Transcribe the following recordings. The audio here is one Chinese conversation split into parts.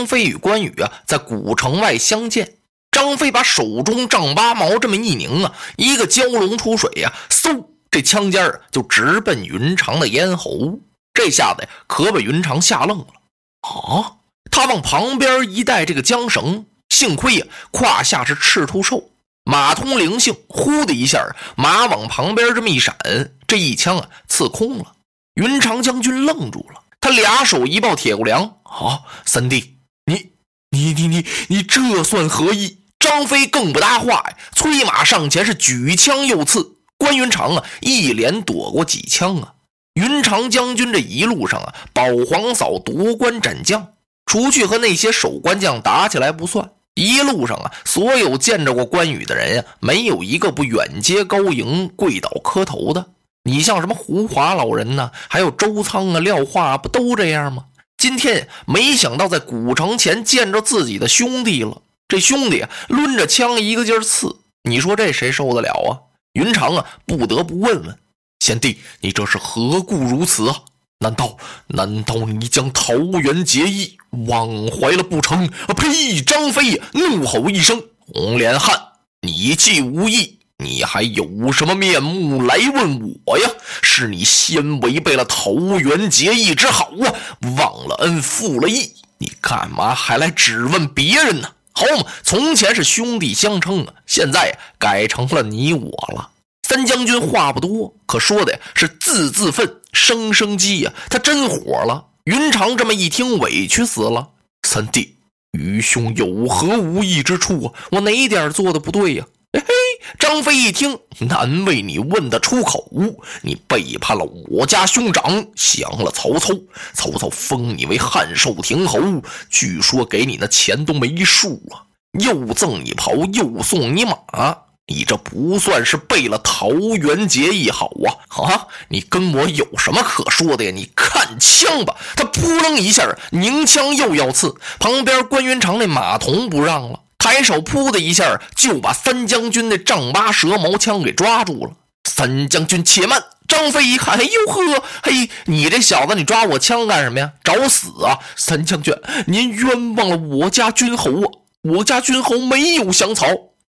张飞与关羽啊在古城外相见。张飞把手中丈八矛这么一拧啊，一个蛟龙出水呀，嗖，这枪尖儿就直奔云长的咽喉。这下子呀，可把云长吓愣了啊！他往旁边一带这个缰绳，幸亏呀，胯下是赤兔兽，马通灵性，呼的一下，马往旁边这么一闪，这一枪啊，刺空了。云长将军愣住了，他俩手一抱铁骨梁啊，三弟，你你你你这算何意？张飞更不搭话呀，催马上前是举枪又刺。关云长啊，一连躲过几枪啊。云长将军这一路上啊，保皇嫂夺关斩将，除去和那些守关将打起来不算，一路上啊，所有见着过关羽的人呀，没有一个不远接高迎、跪倒磕头的。你像什么胡华老人呢，还有周仓啊、廖化，不都这样吗？今天没想到在古城前见着自己的兄弟了。这兄弟，抡着枪一个劲儿刺，你说这谁受得了啊？云长啊，不得不问问贤弟，你这是何故如此啊？难道难道你将桃园结义忘怀了不成？啊呸！张飞怒吼一声：“红脸汉，你既无义，你还有什么面目来问我呀？是你先违背了桃园结义之好啊，忘了恩负了义，你干嘛还来质问别人呢？”好嘛，从前是兄弟相称啊，现在改成了你我了。三将军话不多，可说的呀是字字愤，声声激呀。他真火了。云长这么一听，委屈死了。三弟，愚兄有何无义之处啊？我哪点做的不对呀？嘿，张飞一听，难为你问得出口。你背叛了我家兄长，降了曹操，曹操封你为汉寿亭侯，据说给你那钱都没数啊，又赠你袍，又送你马，你这不算是背了桃园结义好啊？啊，你跟我有什么可说的呀？你看枪吧！他扑棱一下，拧枪又要刺，旁边关云长那马童不让了。抬手，噗的一下就把三将军的丈八蛇矛枪给抓住了。三将军且慢！张飞一看，哎呦呵，嘿，你这小子，你抓我枪干什么呀？找死啊！三将军，您冤枉了我家军侯啊！我家军侯没有降曹，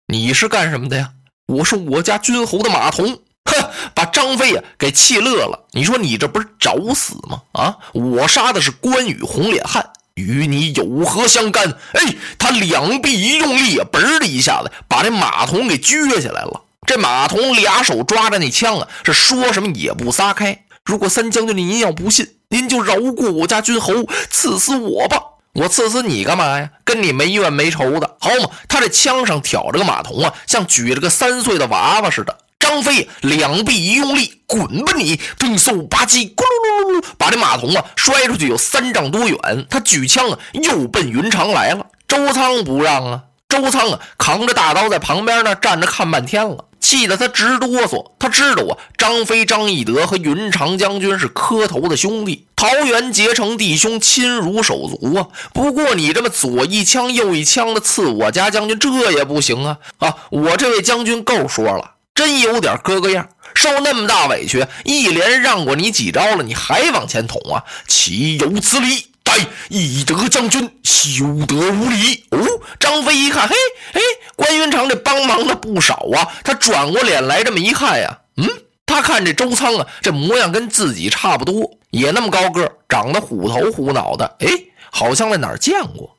你是干什么的呀？我是我家军侯的马童。哼，把张飞呀给气乐了。你说你这不是找死吗？啊，我杀的是关羽红脸汉。与你有何相干？哎，他两臂一用力，嘣的一下子把这马童给撅起来了。这马童俩手抓着那枪啊，是说什么也不撒开。如果三将军您要不信，您就饶过我家军侯，刺死我吧。我刺死你干嘛呀？跟你没怨没仇的，好嘛？他这枪上挑着个马童啊，像举着个三岁的娃娃似的。张飞两臂一用力，滚吧你！飞嗖吧唧，咕噜噜噜噜，把这马童啊摔出去有三丈多远。他举枪啊，又奔云长来了。周仓不让啊，周仓啊扛着大刀在旁边呢，站着看半天了，气得他直哆嗦。他知道啊，张飞、张翼德和云长将军是磕头的兄弟，桃园结成弟兄，亲如手足啊。不过你这么左一枪右一枪的刺我家将军，这也不行啊！啊，我这位将军够说了。真有点哥哥样，受那么大委屈，一连让过你几招了，你还往前捅啊？岂有此理！待翼德将军休得无礼！哦，张飞一看，嘿，哎，关云长这帮忙的不少啊。他转过脸来，这么一看呀，嗯，他看这周仓啊，这模样跟自己差不多，也那么高个，长得虎头虎脑的，哎，好像在哪儿见过。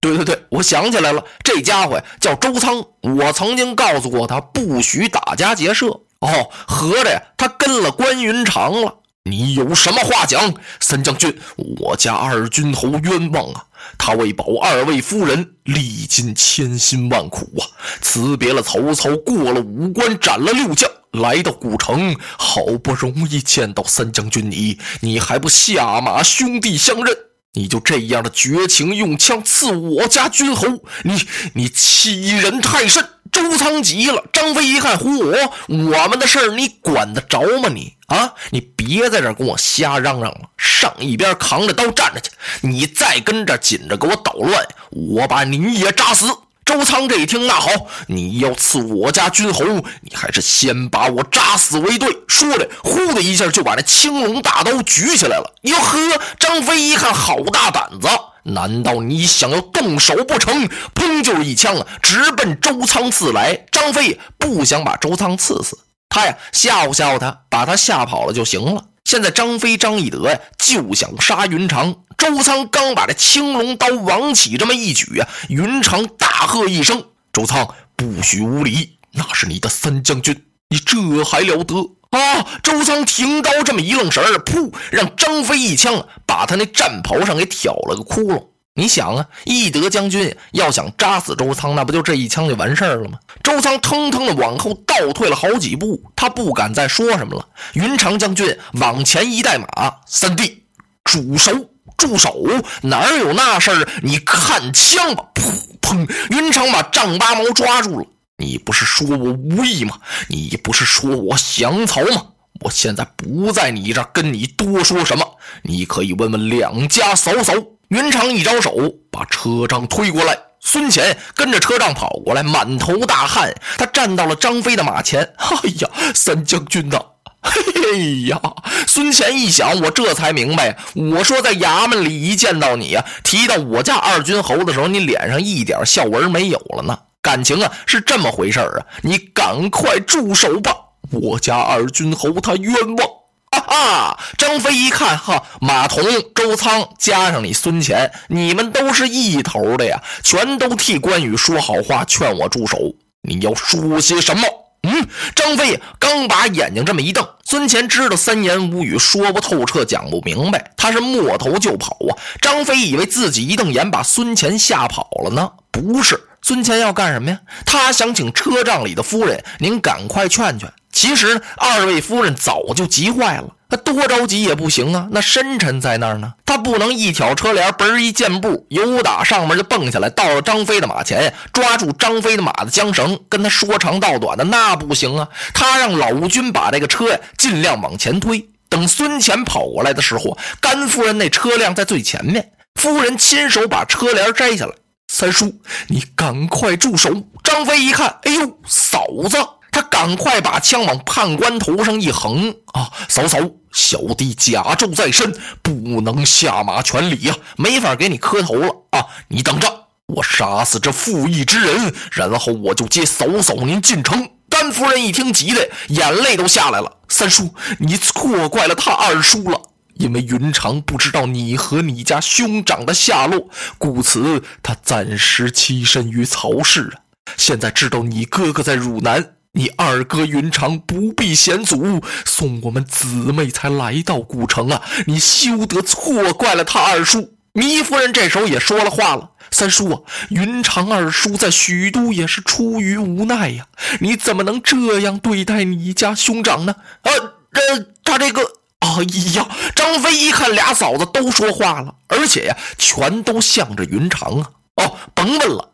对对对，我想起来了，这家伙叫周仓，我曾经告诉过他不许打家劫舍。哦，合着呀他跟了关云长了。你有什么话讲？三将军，我家二军侯冤枉啊！他为保二位夫人，历尽千辛万苦啊，辞别了曹操，过了五关，斩了六将，来到古城，好不容易见到三将军你，你还不下马兄弟相认？你就这样的绝情，用枪刺我家军侯，你你欺人太甚！周仓急了，张飞一看，呼，我我们的事儿你管得着吗？你啊，你别在这跟我瞎嚷嚷了，上一边扛着刀站着去！你再跟这紧着给我捣乱，我把你也扎死！周仓这一听，那好，你要刺我家君侯，你还是先把我扎死为对。说着，呼的一下就把那青龙大刀举起来了。哟呵，张飞一看，好大胆子！难道你想要动手不成？砰，就是一枪啊，直奔周仓刺来。张飞不想把周仓刺死，他呀吓唬吓唬他，把他吓跑了就行了。现在张飞张翼德呀就想杀云长。周仓刚把这青龙刀往起这么一举啊，云长大喝一声：“周仓，不许无礼！那是你的三将军，你这还了得啊！”周仓停刀这么一愣神儿，噗，让张飞一枪把他那战袍上给挑了个窟窿。你想啊，翼德将军要想扎死周仓，那不就这一枪就完事儿了吗？周仓腾腾的往后倒退了好几步，他不敢再说什么了。云长将军往前一带马，三弟，住手！住手！哪有那事儿？你看枪吧！噗砰！云长把丈八矛抓住了。你不是说我无意吗？你不是说我降曹吗？我现在不在你这儿跟你多说什么，你可以问问两家嫂嫂。云长一招手，把车仗推过来。孙乾跟着车仗跑过来，满头大汗。他站到了张飞的马前。哎呀，三将军呐！嘿呀，孙乾一想，我这才明白。我说在衙门里一见到你呀，提到我家二军侯的时候，你脸上一点笑纹没有了呢。感情啊，是这么回事啊！你赶快住手吧，我家二军侯他冤枉。哈哈，张飞一看，哈，马童、周仓加上你孙乾，你们都是一头的呀，全都替关羽说好话，劝我住手。你要说些什么？嗯，张飞刚把眼睛这么一瞪，孙乾知道三言五语说不透彻，讲不明白，他是摸头就跑啊。张飞以为自己一瞪眼把孙乾吓跑了呢，不是，孙乾要干什么呀？他想请车仗里的夫人，您赶快劝劝。其实二位夫人早就急坏了。他多着急也不行啊，那深沉在那儿呢，他不能一挑车帘，嘣一箭步，由打上面就蹦下来，到了张飞的马前，抓住张飞的马的缰绳，跟他说长道短的，那不行啊。他让老君把这个车呀尽量往前推，等孙乾跑过来的时候，甘夫人那车辆在最前面，夫人亲手把车帘摘下来。三叔，你赶快住手！张飞一看，哎呦，嫂子。他赶快把枪往判官头上一横啊！嫂嫂，小弟甲胄在身，不能下马全礼呀，没法给你磕头了啊！你等着，我杀死这负义之人，然后我就接嫂嫂您进城。甘夫人一听，急的眼泪都下来了。三叔，你错怪了他二叔了，因为云长不知道你和你家兄长的下落，故此他暂时栖身于曹氏啊。现在知道你哥哥在汝南。你二哥云长不避险阻，送我们姊妹才来到古城啊！你休得错怪了他二叔。糜夫人这时候也说了话了：“三叔啊，云长二叔在许都也是出于无奈呀，你怎么能这样对待你家兄长呢？”啊，这他这个，哎呀！张飞一看俩嫂子都说话了，而且呀，全都向着云长啊！哦，甭问了。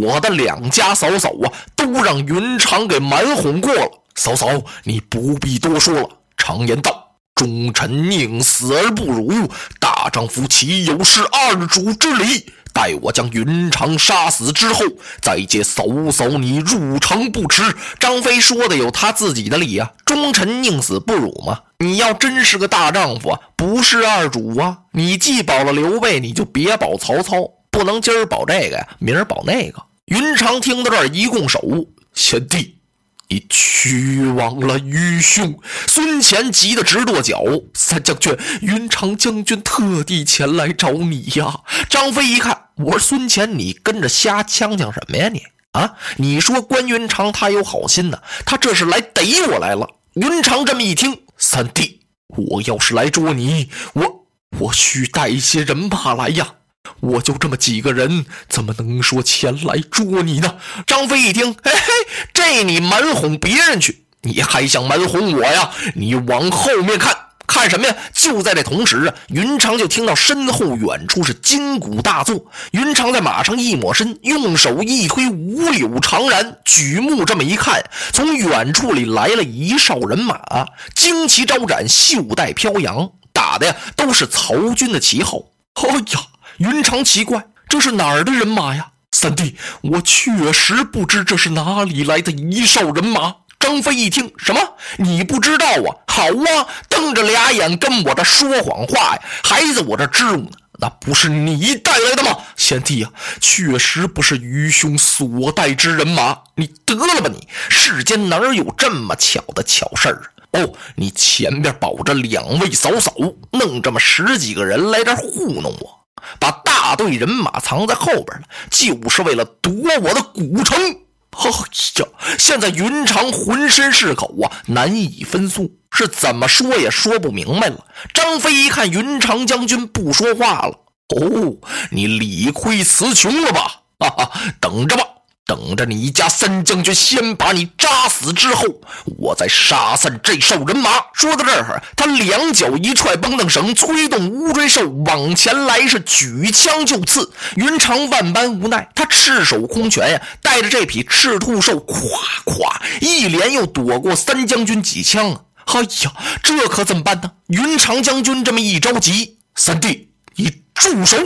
我的两家嫂嫂啊，都让云长给瞒哄过了。嫂嫂，你不必多说了。常言道，忠臣宁死而不辱，大丈夫岂有失二主之理？待我将云长杀死之后，再接嫂嫂你入城不迟。张飞说的有他自己的理啊，忠臣宁死不辱嘛。你要真是个大丈夫，不是二主啊，你既保了刘备，你就别保曹操。不能今儿保这个呀，明儿保那个。云长听到这儿，一拱手：“贤弟，你屈枉了愚兄。”孙乾急得直跺脚：“三将军，云长将军特地前来找你呀！”张飞一看，我说：“孙乾，你跟着瞎呛呛什么呀？你啊，你说关云长他有好心呢，他这是来逮我来了。”云长这么一听：“三弟，我要是来捉你，我我需带一些人马来呀。”我就这么几个人，怎么能说前来捉你呢？张飞一听，嘿嘿，这你瞒哄别人去，你还想瞒哄我呀？你往后面看看什么呀？就在这同时啊，云长就听到身后远处是金鼓大作。云长在马上一抹身，用手一推五柳长髯，举目这么一看，从远处里来了一哨人马，旌旗招展，袖带飘扬，打的呀都是曹军的旗号。哎呀！云长奇怪，这是哪儿的人马呀？三弟，我确实不知这是哪里来的一哨人马。张飞一听，什么？你不知道啊？好啊，瞪着俩眼跟我这说谎话呀？还在我这支吾呢？那不是你带来的吗？贤弟啊，确实不是愚兄所带之人马。你得了吧你！世间哪有这么巧的巧事儿啊？哦，你前边保着两位嫂嫂，弄这么十几个人来这糊弄我，把大队人马藏在后边了，就是为了夺我的古城。哎呀，现在云长浑身是口啊，难以分诉，是怎么说也说不明白了。张飞一看云长将军不说话了，哦，你理亏词穷了吧？哈哈，等着吧。等着你家三将军先把你扎死之后，我再杀散这兽人马。说到这儿，他两脚一踹绷凳绳，催动乌龟兽往前来，是举枪就刺。云长万般无奈，他赤手空拳呀，带着这匹赤兔兽，咵咵一连又躲过三将军几枪啊！哎呀，这可怎么办呢？云长将军这么一着急，三弟，你住手！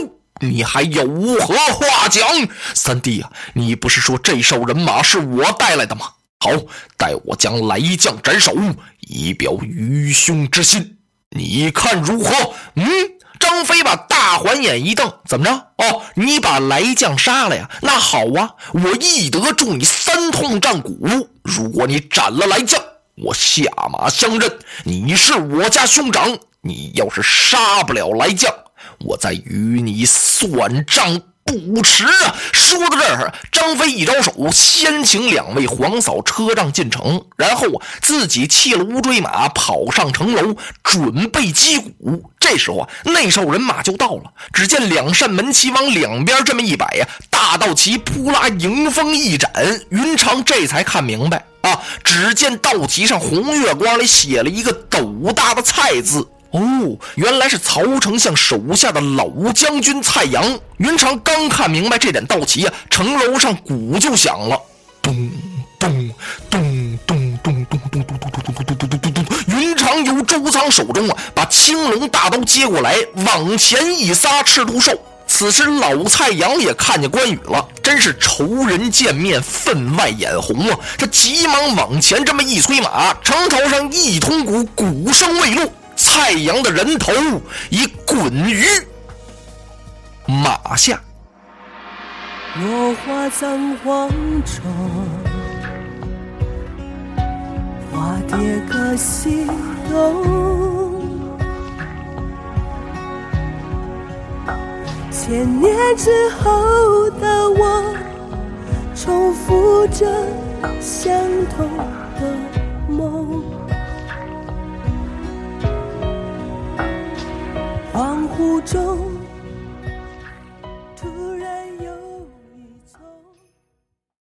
你还有何话讲，三弟呀？你不是说这哨人马是我带来的吗？好，待我将来将斩首，以表愚兄之心，你看如何？嗯，张飞把大环眼一瞪，怎么着？哦，你把来将杀了呀？那好啊，我义德助你三通战鼓。如果你斩了来将，我下马相认，你是我家兄长。你要是杀不了来将，我再与你算账不迟啊！说到这儿，张飞一招手，先请两位皇嫂车仗进城，然后啊，自己弃了乌骓马，跑上城楼，准备击鼓。这时候啊，内哨人马就到了。只见两扇门旗往两边这么一摆呀，大道旗扑啦迎风一展，云长这才看明白啊！只见道旗上红月光里写了一个斗大的“菜”字。哦，原来是曹丞相手下的老将军蔡阳。云长刚看明白这点道旗啊，城楼上鼓就响了，咚咚咚咚咚咚咚咚咚咚咚咚咚咚咚。云长由周仓手中啊，把青龙大刀接过来，往前一撒，赤兔兽。此时老蔡阳也看见关羽了，真是仇人见面，分外眼红啊！他急忙往前这么一催马，城头上一通鼓，鼓声未落。蔡阳的人头已滚于马下。落花葬黄冢，花蝶各西东。千年之后的我，重复着相同的梦。恍惚中。